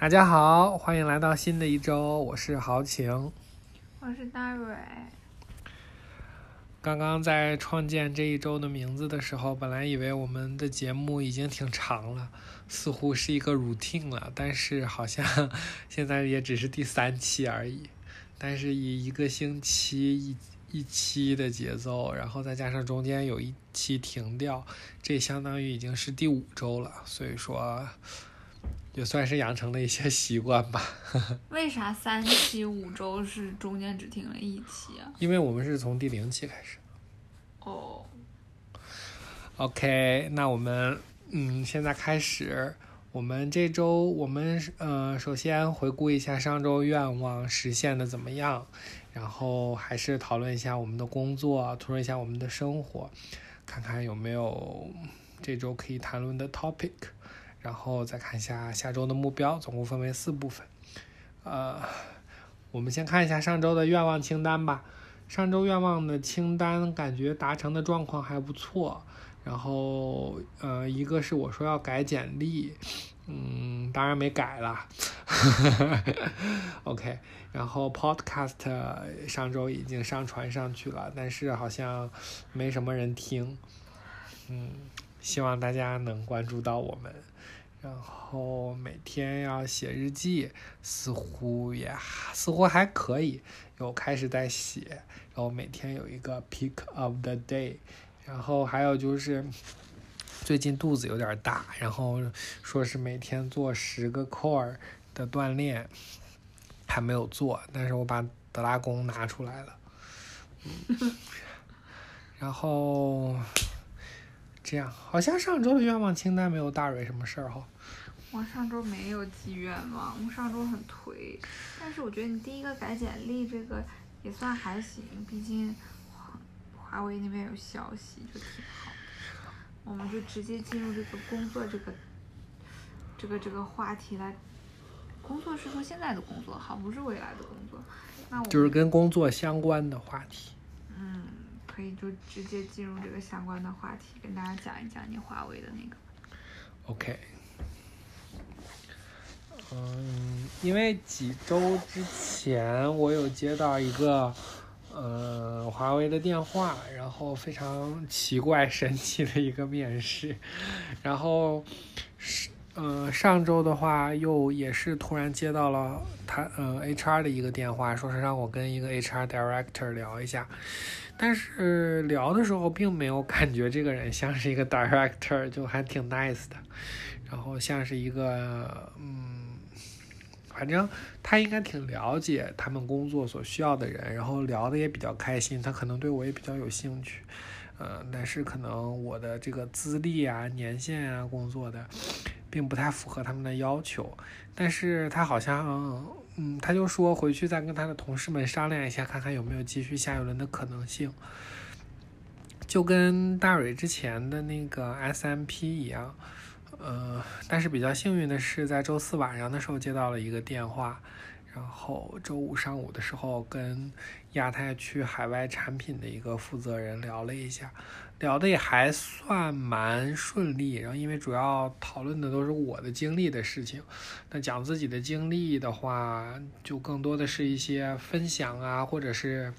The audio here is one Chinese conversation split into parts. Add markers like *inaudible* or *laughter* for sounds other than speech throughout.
大家好，欢迎来到新的一周，我是豪情。我是大蕊。刚刚在创建这一周的名字的时候，本来以为我们的节目已经挺长了，似乎是一个 routine 了，但是好像现在也只是第三期而已。但是以一个星期一一期的节奏，然后再加上中间有一期停掉，这相当于已经是第五周了，所以说也算是养成了一些 *laughs* 习惯吧。*laughs* 为啥三期五周是中间只停了一期啊？因为我们是从第零期开始。哦，OK，那我们嗯，现在开始。我们这周，我们呃，首先回顾一下上周愿望实现的怎么样，然后还是讨论一下我们的工作，讨论一下我们的生活，看看有没有这周可以谈论的 topic，然后再看一下下周的目标，总共分为四部分。呃，我们先看一下上周的愿望清单吧。上周愿望的清单感觉达成的状况还不错。然后，呃，一个是我说要改简历，嗯，当然没改了。*laughs* OK，然后 Podcast 上周已经上传上去了，但是好像没什么人听。嗯，希望大家能关注到我们。然后每天要写日记，似乎也似乎还可以，有开始在写。然后每天有一个 Pick of the Day。然后还有就是，最近肚子有点大，然后说是每天做十个 core 的锻炼，还没有做，但是我把德拉宫拿出来了，嗯、*laughs* 然后这样，好像上周的愿望清单没有大蕊什么事儿哈。我上周没有记愿望，我上周很颓，但是我觉得你第一个改简历这个也算还行，毕竟。华华为那边有消息，就挺好的。我们就直接进入这个工作这个这个这个话题来。工作是说现在的工作好，不是未来的工作。那我就是跟工作相关的话题。嗯，可以就直接进入这个相关的话题，跟大家讲一讲你华为的那个。OK。嗯，因为几周之前我有接到一个。呃，华为的电话，然后非常奇怪、*laughs* 神奇的一个面试，然后是呃上周的话又也是突然接到了他呃 HR 的一个电话，说是让我跟一个 HR director 聊一下，但是聊的时候并没有感觉这个人像是一个 director，*laughs* 就还挺 nice 的，然后像是一个嗯。反正他应该挺了解他们工作所需要的人，然后聊的也比较开心，他可能对我也比较有兴趣，呃，但是可能我的这个资历啊、年限啊、工作的，并不太符合他们的要求。但是他好像，嗯他就说回去再跟他的同事们商量一下，看看有没有继续下一轮的可能性。就跟大蕊之前的那个 SMP 一样。呃，但是比较幸运的是，在周四晚上的时候接到了一个电话，然后周五上午的时候跟亚太区海外产品的一个负责人聊了一下，聊的也还算蛮顺利。然后因为主要讨论的都是我的经历的事情，那讲自己的经历的话，就更多的是一些分享啊，或者是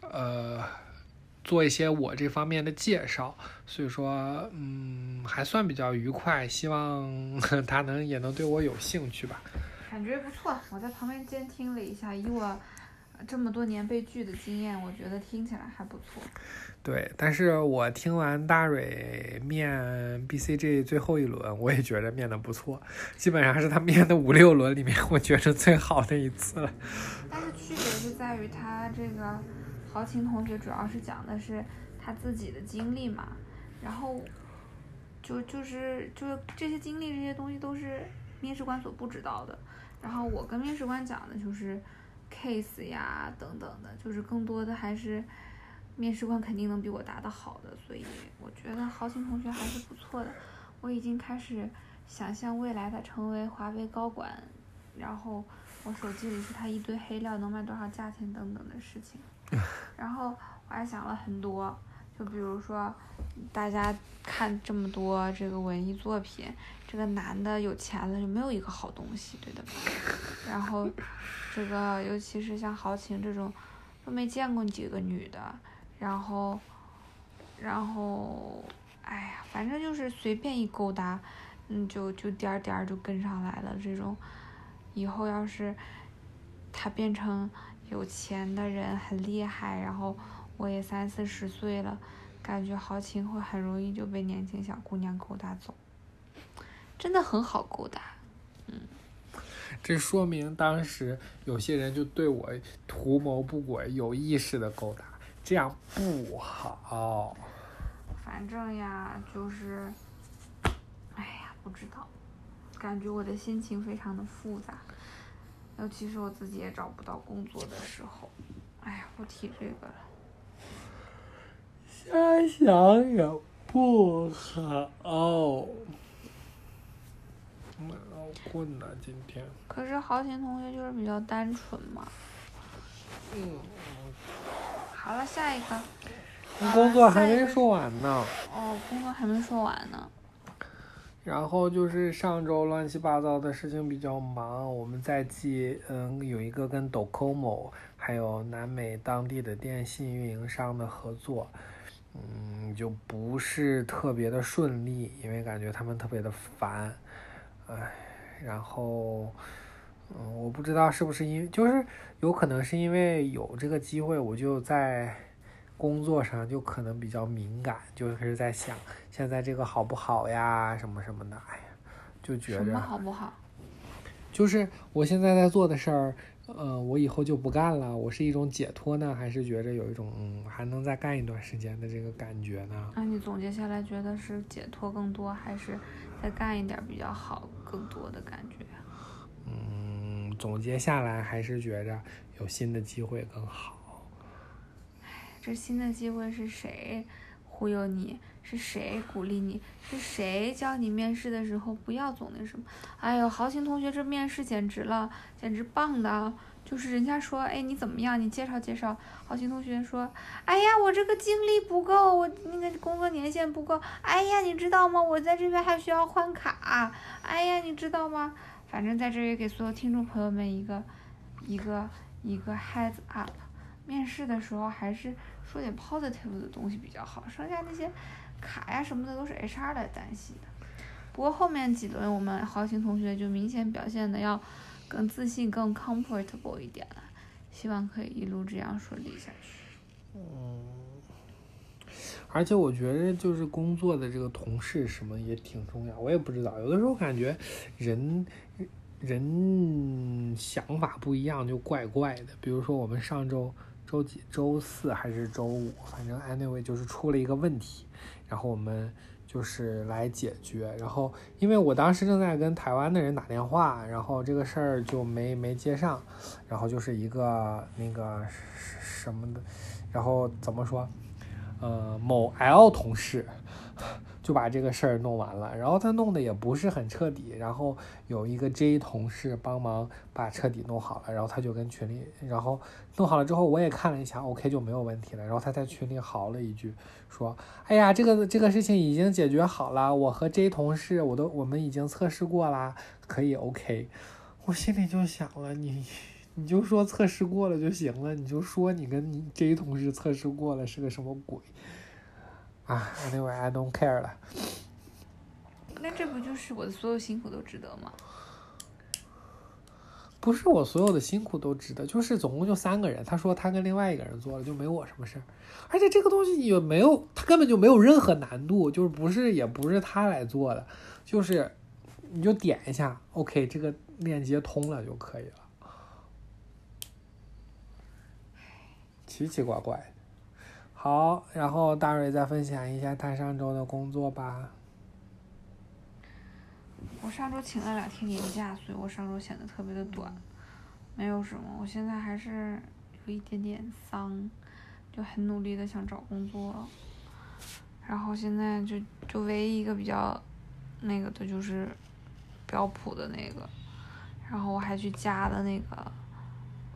呃。做一些我这方面的介绍，所以说，嗯，还算比较愉快。希望 *laughs* 他能也能对我有兴趣吧。感觉不错，我在旁边监听了一下，以我这么多年被拒的经验，我觉得听起来还不错。对，但是我听完大蕊面 BCG 最后一轮，我也觉得面的不错，基本上是他面的五六轮里面，我觉得最好的一次了。但是区别就在于他这个。豪情同学主要是讲的是他自己的经历嘛，然后就就是就这些经历这些东西都是面试官所不知道的，然后我跟面试官讲的就是 case 呀等等的，就是更多的还是面试官肯定能比我答得好的，所以我觉得豪情同学还是不错的，我已经开始想象未来他成为华为高管，然后我手机里是他一堆黑料能卖多少价钱等等的事情。*laughs* 然后我还想了很多，就比如说，大家看这么多这个文艺作品，这个男的有钱了就没有一个好东西，对的吧？然后，这个尤其是像豪情这种，都没见过几个女的，然后，然后，哎呀，反正就是随便一勾搭，嗯，就就点儿点儿就跟上来了。这种，以后要是他变成有钱的人，很厉害，然后我也三四十岁了，感觉豪情会很容易就被年轻小姑娘勾搭走，真的很好勾搭。嗯这说明当时有些人就对我图谋不轨，有意识的勾搭，这样不好。反正呀，就是，哎呀，不知道，感觉我的心情非常的复杂，尤其是我自己也找不到工作的时候，哎呀，不提这个了。瞎想也不好。蛮困呐，今天。可是豪情同学就是比较单纯嘛。嗯。好了，下一个。工作还没说完呢。哦，工作还没说完呢。然后就是上周乱七八糟的事情比较忙，我们在记，嗯，有一个跟 Docomo 还有南美当地的电信运营商的合作，嗯，就不是特别的顺利，因为感觉他们特别的烦，唉，然后，嗯，我不知道是不是因，就是有可能是因为有这个机会，我就在。工作上就可能比较敏感，就是在想现在这个好不好呀，什么什么的，哎呀，就觉得什么好不好？就是我现在在做的事儿，呃，我以后就不干了，我是一种解脱呢，还是觉着有一种嗯还能再干一段时间的这个感觉呢？那你总结下来觉得是解脱更多，还是再干一点比较好更多的感觉？嗯，总结下来还是觉着有新的机会更好。这新的机会是谁忽悠你？是谁鼓励你？是谁教你面试的时候不要总那什么？哎呦，豪情同学这面试简直了，简直棒的！就是人家说，哎，你怎么样？你介绍介绍。豪情同学说，哎呀，我这个经历不够，我那个工作年限不够。哎呀，你知道吗？我在这边还需要换卡。哎呀，你知道吗？反正在这里给所有听众朋友们一个一个一个 heads up，面试的时候还是。说点 positive 的东西比较好，剩下那些卡呀什么的都是 HR 来担心的。不过后面几轮我们豪情同学就明显表现的要更自信、更 comfortable 一点了，希望可以一路这样顺利下去。嗯，而且我觉得就是工作的这个同事什么也挺重要，我也不知道，有的时候感觉人人想法不一样就怪怪的，比如说我们上周。周几？周四还是周五？反正 anyway 就是出了一个问题，然后我们就是来解决。然后因为我当时正在跟台湾的人打电话，然后这个事儿就没没接上。然后就是一个那个什么的，然后怎么说？呃，某 L 同事。就把这个事儿弄完了，然后他弄的也不是很彻底，然后有一个 J 同事帮忙把彻底弄好了，然后他就跟群里，然后弄好了之后我也看了一下，OK 就没有问题了，然后他在群里嚎了一句，说：“哎呀，这个这个事情已经解决好了，我和 J 同事我都我们已经测试过啦，可以 OK。”我心里就想了，你你就说测试过了就行了，你就说你跟你 J 同事测试过了是个什么鬼？啊，Anyway，I don't care 了。那这不就是我的所有辛苦都值得吗？不是我所有的辛苦都值得，就是总共就三个人。他说他跟另外一个人做了，就没我什么事儿。而且这个东西也没有，他根本就没有任何难度，就是不是也不是他来做的，就是你就点一下，OK，这个链接通了就可以了。奇奇怪怪。好，然后大蕊再分享一下他上周的工作吧。我上周请了两天年假，所以我上周显得特别的短，没有什么。我现在还是有一点点丧，就很努力的想找工作。然后现在就就唯一一个比较那个的就是标普的那个，然后我还去加了那个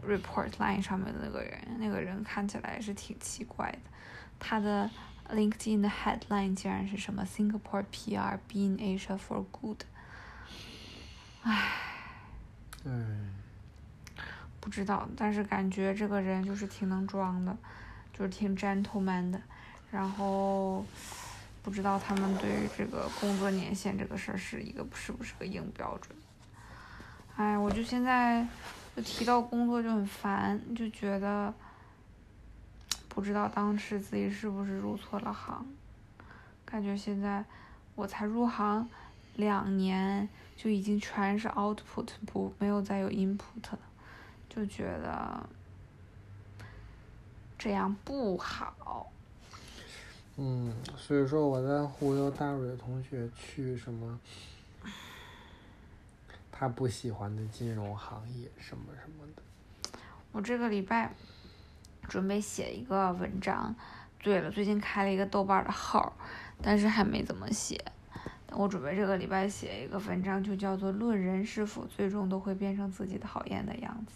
report line 上面的那个人，那个人看起来是挺奇怪的。他的 LinkedIn 的 headline 竟然是什么 Singapore PR be in Asia for good。唉，嗯，不知道，但是感觉这个人就是挺能装的，就是挺 gentleman 的。然后不知道他们对于这个工作年限这个事儿是一个是不是个硬标准。哎，我就现在就提到工作就很烦，就觉得不知道当时自己是不是入错了行，感觉现在我才入行两年。就已经全是 output 不没有再有 input 了，就觉得这样不好。嗯，所以说我在忽悠大蕊同学去什么他不喜欢的金融行业什么什么的。我这个礼拜准备写一个文章，对了，最近开了一个豆瓣的号，但是还没怎么写。我准备这个礼拜写一个文章，就叫做《论人是否最终都会变成自己讨厌的样子》。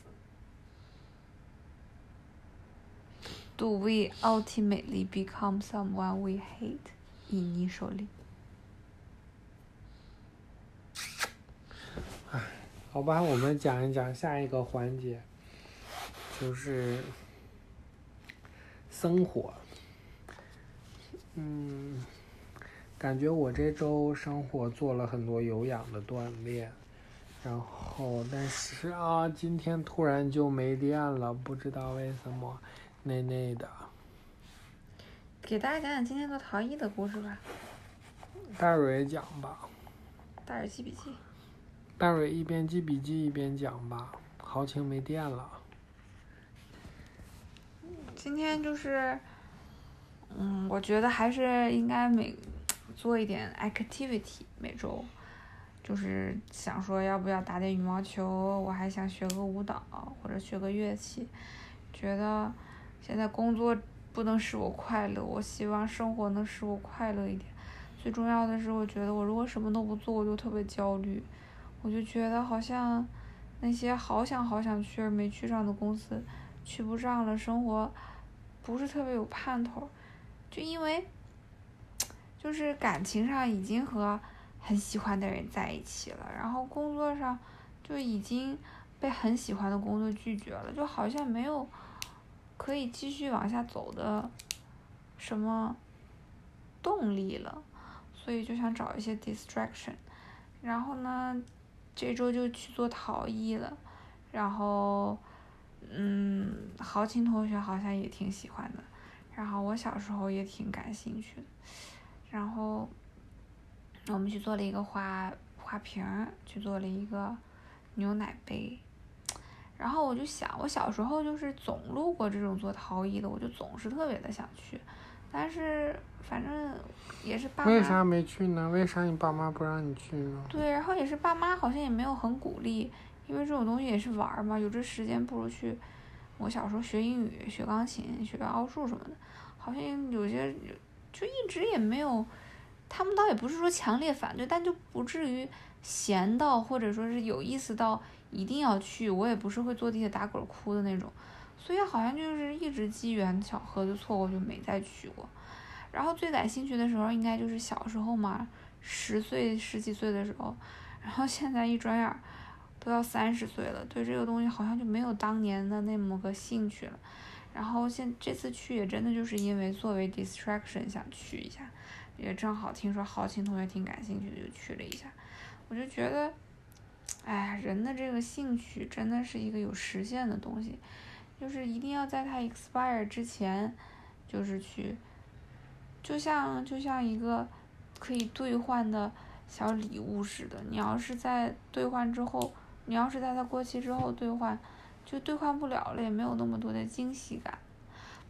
Do we ultimately become someone we hate initially？唉，好吧，我们讲一讲下一个环节，就是生活。嗯。感觉我这周生活做了很多有氧的锻炼，然后但是啊，今天突然就没电了，不知道为什么，内内的。给大家讲讲今天做陶艺的故事吧。大蕊讲吧。大蕊记笔记。大蕊一边记笔记一边讲吧。豪情没电了。今天就是，嗯，我觉得还是应该每。做一点 activity 每周，就是想说要不要打点羽毛球，我还想学个舞蹈或者学个乐器，觉得现在工作不能使我快乐，我希望生活能使我快乐一点。最重要的是，我觉得我如果什么都不做，我就特别焦虑，我就觉得好像那些好想好想去而没去上的公司，去不上了，生活不是特别有盼头，就因为。就是感情上已经和很喜欢的人在一起了，然后工作上就已经被很喜欢的工作拒绝了，就好像没有可以继续往下走的什么动力了，所以就想找一些 distraction。然后呢，这周就去做陶艺了，然后嗯，豪情同学好像也挺喜欢的，然后我小时候也挺感兴趣的。然后，我们去做了一个花花瓶，去做了一个牛奶杯。然后我就想，我小时候就是总路过这种做陶艺的，我就总是特别的想去。但是反正也是爸妈。为啥没去呢？为啥你爸妈不让你去呢？对，然后也是爸妈好像也没有很鼓励，因为这种东西也是玩儿嘛，有这时间不如去。我小时候学英语、学钢琴、学奥数什么的，好像有些。就一直也没有，他们倒也不是说强烈反对，但就不至于闲到或者说是有意思到一定要去。我也不是会坐地铁打滚哭的那种，所以好像就是一直机缘巧合就错过就没再去过。然后最感兴趣的时候应该就是小时候嘛，十岁十几岁的时候，然后现在一转眼都要三十岁了，对这个东西好像就没有当年的那么个兴趣了。然后现这次去也真的就是因为作为 distraction 想去一下，也正好听说豪情同学挺感兴趣的，就去了一下。我就觉得，哎，人的这个兴趣真的是一个有实现的东西，就是一定要在它 expire 之前，就是去，就像就像一个可以兑换的小礼物似的。你要是在兑换之后，你要是在它过期之后兑换。就兑换不了了，也没有那么多的惊喜感。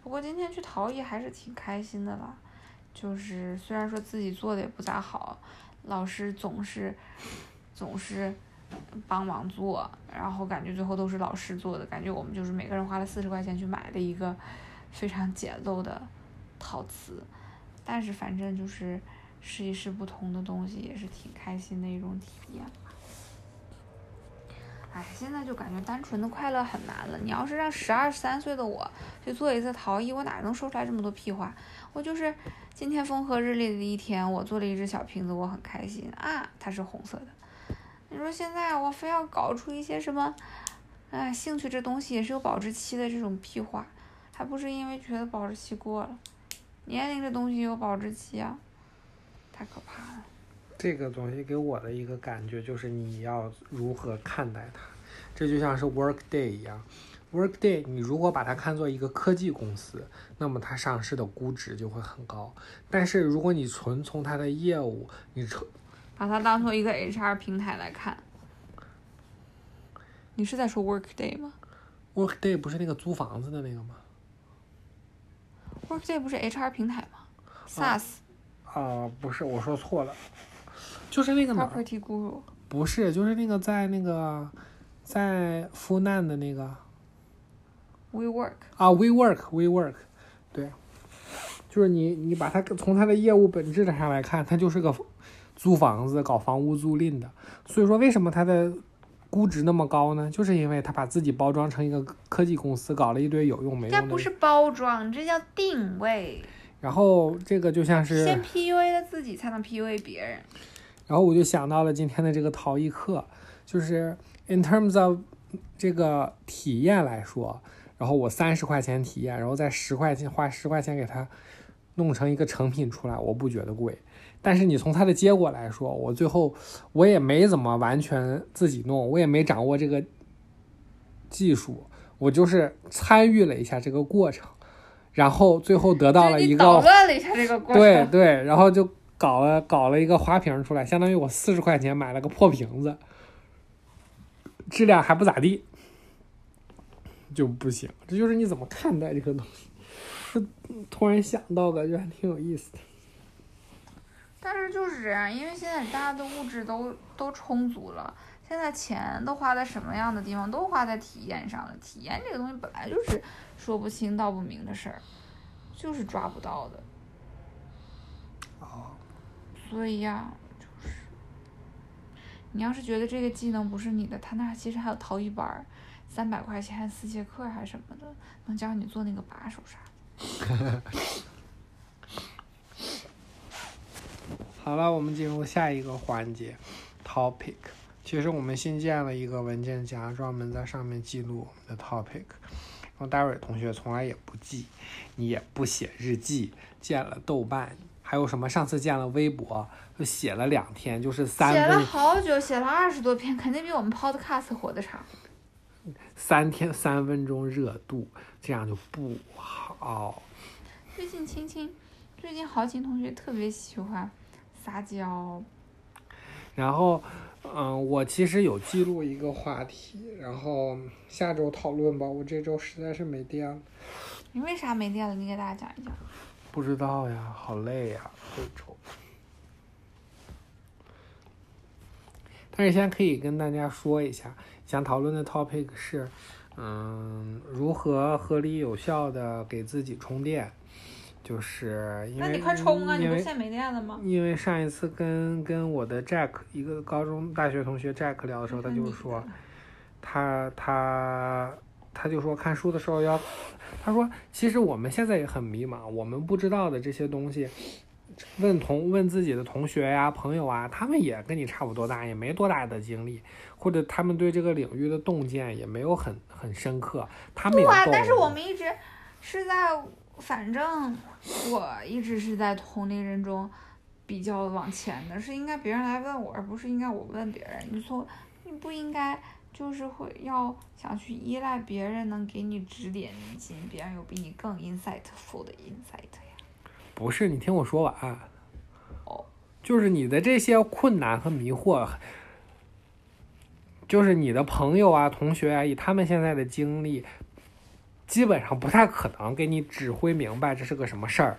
不过今天去陶艺还是挺开心的啦，就是虽然说自己做的也不咋好，老师总是总是帮忙做，然后感觉最后都是老师做的，感觉我们就是每个人花了四十块钱去买了一个非常简陋的陶瓷，但是反正就是试一试不同的东西，也是挺开心的一种体验。哎，现在就感觉单纯的快乐很难了。你要是让十二三岁的我去做一次陶艺，我哪能说出来这么多屁话？我就是今天风和日丽的一天，我做了一只小瓶子，我很开心啊，它是红色的。你说现在我非要搞出一些什么，哎，兴趣这东西也是有保质期的这种屁话，还不是因为觉得保质期过了，年龄这东西有保质期啊，太可怕了。这个东西给我的一个感觉就是你要如何看待它，这就像是 Workday 一样，Workday 你如果把它看作一个科技公司，那么它上市的估值就会很高，但是如果你纯从它的业务，你纯把它当成一个 HR 平台来看。你是在说 Workday 吗 Workday 不是那个租房子的那个吗？？Workday 不是 HR 平台吗？SaaS 啊、不是，我说错了，就是那个哪儿？Property Guru 不是，就是那个在那个在富难的那个 WeWork 啊，WeWork WeWork，对，就是你你把它从它的业务本质上来看，它就是个租房子搞房屋租赁的，所以说为什么它的估值那么高呢？就是因为它把自己包装成一个科技公司，搞了一堆有用没用的，这不是包装，这叫定位。然后这个就像是先 PUA 了自己，才能 PUA 别人。然后我就想到了今天的这个陶艺课，就是 in terms of 这个体验来说，然后我三十块钱体验，然后再十块钱花十块钱给他弄成一个成品出来，我不觉得贵。但是你从它的结果来说，我最后我也没怎么完全自己弄，我也没掌握这个技术，我就是参与了一下这个过程，然后最后得到了一个捣个乱了一下这个过程。对对，然后就搞了搞了一个花瓶出来，相当于我四十块钱买了个破瓶子，质量还不咋地，就不行。这就是你怎么看待这个东西。是突然想到的，就还挺有意思的。但是就是这样，因为现在大家的物质都都充足了，现在钱都花在什么样的地方，都花在体验上了。体验这个东西本来就是说不清道不明的事儿，就是抓不到的。所以呀，就是你要是觉得这个技能不是你的，他那其实还有陶艺班儿，三百块钱四节课还是什么的，能教你做那个把手啥的。*laughs* 好了，我们进入下一个环节，topic。其实我们新建了一个文件夹，专门在上面记录我们的 topic。然后戴瑞同学从来也不记，你也不写日记，建了豆瓣，还有什么上次见了微博，就写了两天，就是三写了好久，写了二十多篇，肯定比我们 podcast 活得长。三天三分钟热度，这样就不好。最近青青，最近豪情同学特别喜欢撒娇，然后，嗯，我其实有记录一个话题，然后下周讨论吧。我这周实在是没电了。你为啥没电了？你给大家讲一讲。不知道呀，好累呀，这周。但是现在可以跟大家说一下，想讨论的 topic 是，嗯，如何合理有效的给自己充电，就是因为那你快充啊！你不是现在没电了吗？因为上一次跟跟我的 Jack 一个高中大学同学 Jack 聊的时候，他就说，他他他就说看书的时候要，他说其实我们现在也很迷茫，我们不知道的这些东西，问同问自己的同学呀、朋友啊，他们也跟你差不多大，也没多大的经历，或者他们对这个领域的洞见也没有很很深刻，他们也对啊，懂但是我们一直是在，反正我一直是在同龄人中比较往前的，是应该别人来问我，而不是应该我问别人。你从你不应该就是会要想去依赖别人能给你指点迷津，别人有比你更 insightful 的 insight 呀。不是，你听我说完。哦，就是你的这些困难和迷惑，就是你的朋友啊、同学啊，以他们现在的经历，基本上不太可能给你指挥明白这是个什么事儿。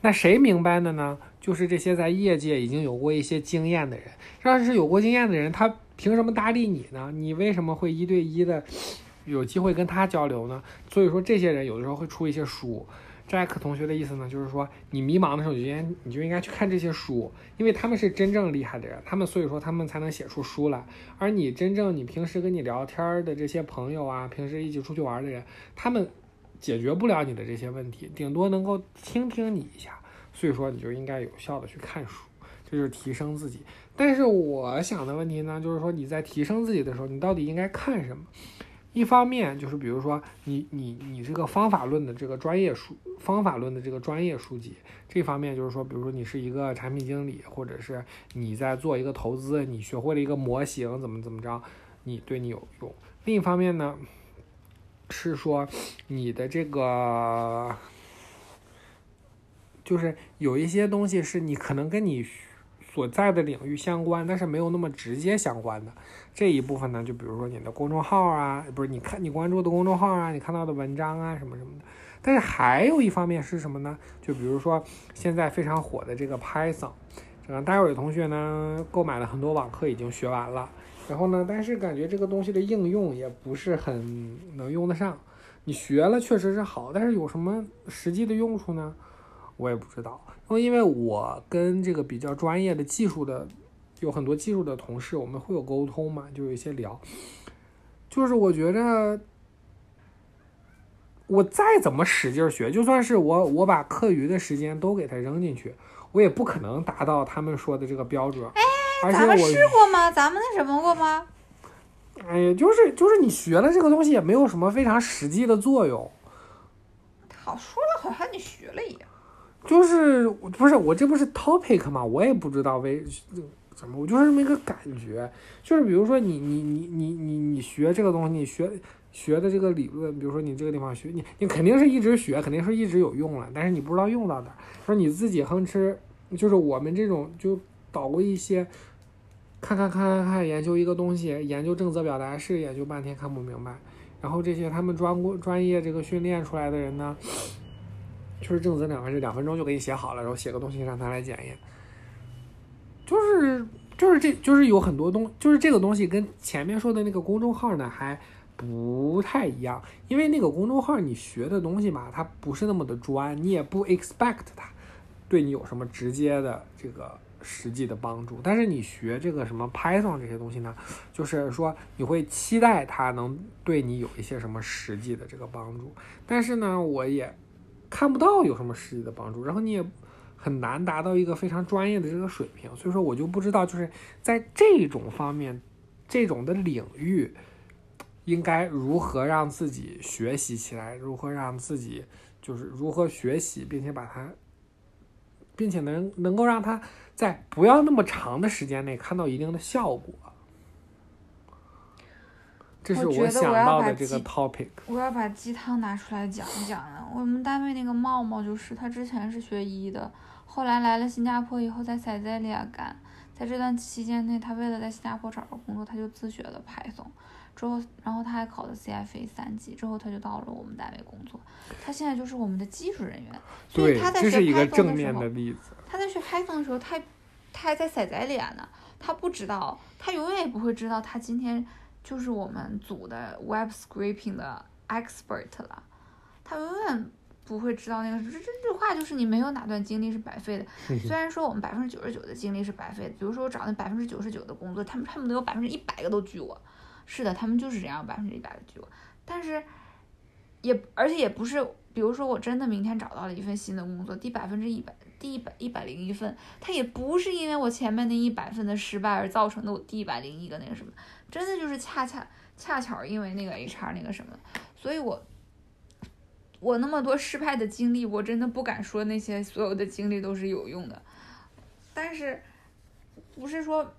那谁明白的呢？就是这些在业界已经有过一些经验的人。要是有过经验的人，他凭什么搭理你呢？你为什么会一对一的 *sniffs* 有机会跟他交流呢？所以说，这些人有的时候会出一些书，Jack 同学的意思呢，就是说你迷茫的时候，你就应该你就应该去看这些书，因为他们是真正厉害的人，他们所以说他们才能写出书来。而你真正你平时跟你聊天的这些朋友啊，平时一起出去玩的人，他们解决不了你的这些问题，顶多能够听听你一下。所以说你就应该有效的去看书，这就是提升自己。但是我想的问题呢，就是说你在提升自己的时候，你到底应该看什么？一方面就是比如说你你你这个方法论的这个专业书，方法论的这个专业书籍，这方面就是说，比如说你是一个产品经理，或者是你在做一个投资，你学会了一个模型，怎么怎么着，你对你有用。另一方面呢，是说你的这个。就是有一些东西是你可能跟你所在的领域相关，但是没有那么直接相关的这一部分呢，就比如说你的公众号啊，不是你看你关注的公众号啊，你看到的文章啊什么什么的。但是还有一方面是什么呢？就比如说现在非常火的这个 Python，这个戴伟同学呢购买了很多网课，已经学完了。然后呢，但是感觉这个东西的应用也不是很能用得上。你学了确实是好，但是有什么实际的用处呢？我也不知道，因为因为我跟这个比较专业的技术的，有很多技术的同事，我们会有沟通嘛，就有一些聊。就是我觉着，我再怎么使劲学，就算是我我把课余的时间都给他扔进去，我也不可能达到他们说的这个标准。哎，咱们试过吗？咱们那什么过吗？哎呀，就是就是你学了这个东西，也没有什么非常实际的作用。好说的好像你学了一样。就是不是我这不是 topic 吗？我也不知道为怎么，我就是这么一个感觉。就是比如说你你你你你你学这个东西，你学学的这个理论，比如说你这个地方学，你你肯定是一直学，肯定是一直有用了，但是你不知道用到哪。说你自己哼哧，就是我们这种就捣鼓一些，看看看看看，研究一个东西，研究正则表达式，研究半天看不明白。然后这些他们专过专业这个训练出来的人呢？就是正则两分是两分钟就给你写好了，然后写个东西让他来检验。就是就是这就是有很多东，就是这个东西跟前面说的那个公众号呢还不太一样，因为那个公众号你学的东西吧，它不是那么的专，你也不 expect 它对你有什么直接的这个实际的帮助。但是你学这个什么 Python 这些东西呢，就是说你会期待它能对你有一些什么实际的这个帮助。但是呢，我也。看不到有什么实际的帮助，然后你也很难达到一个非常专业的这个水平，所以说我就不知道，就是在这种方面，这种的领域，应该如何让自己学习起来，如何让自己就是如何学习，并且把它，并且能能够让它在不要那么长的时间内看到一定的效果。这是我想到的这个 topic。我要把鸡汤拿出来讲一讲呢。我们单位那个茂茂就是，他之前是学医的，后来来了新加坡以后，在塞塞利亚干。在这段期间内，他为了在新加坡找个工作，他就自学了 Python。之后，然后他还考了 CFA 三级，之后他就到了我们单位工作。他现在就是我们的技术人员。所以他在学 Python 的时候，他在学 Python 的时候，他他还在塞塞利亚呢。他不知道，他永远也不会知道，他今天。就是我们组的 web scraping 的 expert 了，他永远不会知道那个这这句话就是你没有哪段经历是白费的。虽然说我们百分之九十九的经历是白费的，比如说我找那百分之九十九的工作，他们恨不得有百分之一百个都拒我。是的，他们就是这样，百分之一百的拒我。但是也而且也不是，比如说我真的明天找到了一份新的工作，第百分之一百，第一百一百零一份，他也不是因为我前面那一百份的失败而造成的我第一百零一个那个什么。真的就是恰恰恰巧因为那个 HR 那个什么，所以我我那么多失败的经历，我真的不敢说那些所有的经历都是有用的。但是不是说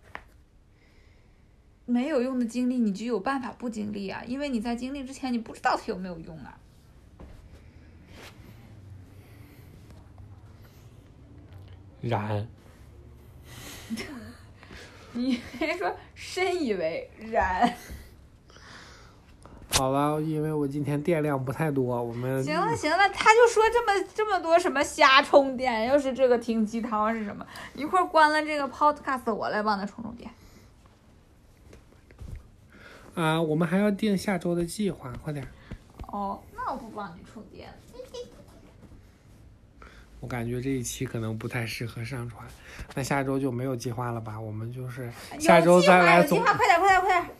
没有用的经历你就有办法不经历啊？因为你在经历之前你不知道它有没有用啊。然。*laughs* 你还说深以为然？好了，因为我今天电量不太多，我们行了行了，他就说这么这么多什么瞎充电，又是这个听鸡汤是什么？一会儿关了这个 podcast，我来帮他充充电。啊，我们还要定下周的计划，快点。哦，那我不帮你充电。我感觉这一期可能不太适合上传。那下周就没有计划了吧？我们就是下周再来计划，快点，快点，快点！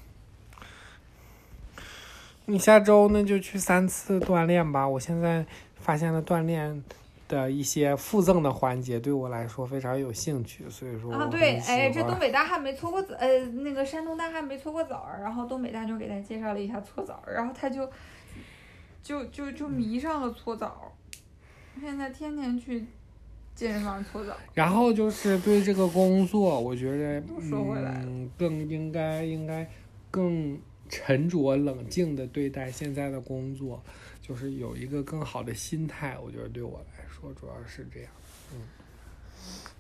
你下周那就去三次锻炼吧。我现在发现了锻炼的一些附赠的环节，对我来说非常有兴趣，所以说啊，对，哎，这东北大汉没搓过澡，呃，那个山东大汉没搓过澡，然后东北大妞给他介绍了一下搓澡，然后他就就就就迷上了搓澡，现在天天去健身房搓澡。然后就是对这个工作，我觉得都说回来了嗯，更应该应该更沉着冷静的对待现在的工作，就是有一个更好的心态。我觉得对我来说主要是这样。嗯，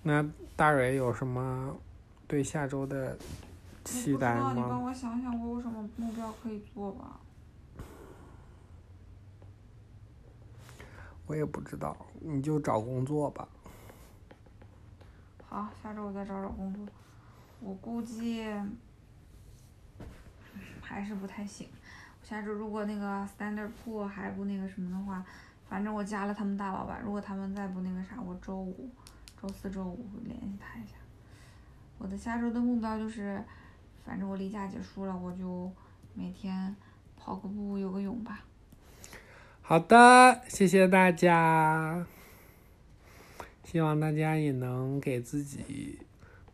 那大蕊有什么对下周的期待吗你帮？我想想，我有什么目标可以做吧？我也不知道，你就找工作吧。好，下周我再找找工作。我估计嗯还是不太行。下周如果那个 Standard Pool 还不那个什么的话，反正我加了他们大老板，如果他们再不那个啥，我周五、周四周五联系他一下。我的下周的目标就是，反正我例假结束了，我就每天跑个步、游个泳吧。好的，谢谢大家。希望大家也能给自己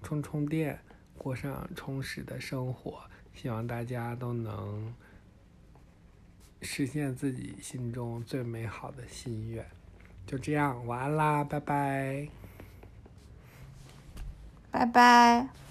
充充电，过上充实的生活。希望大家都能实现自己心中最美好的心愿。就这样，晚安啦，拜拜。拜拜。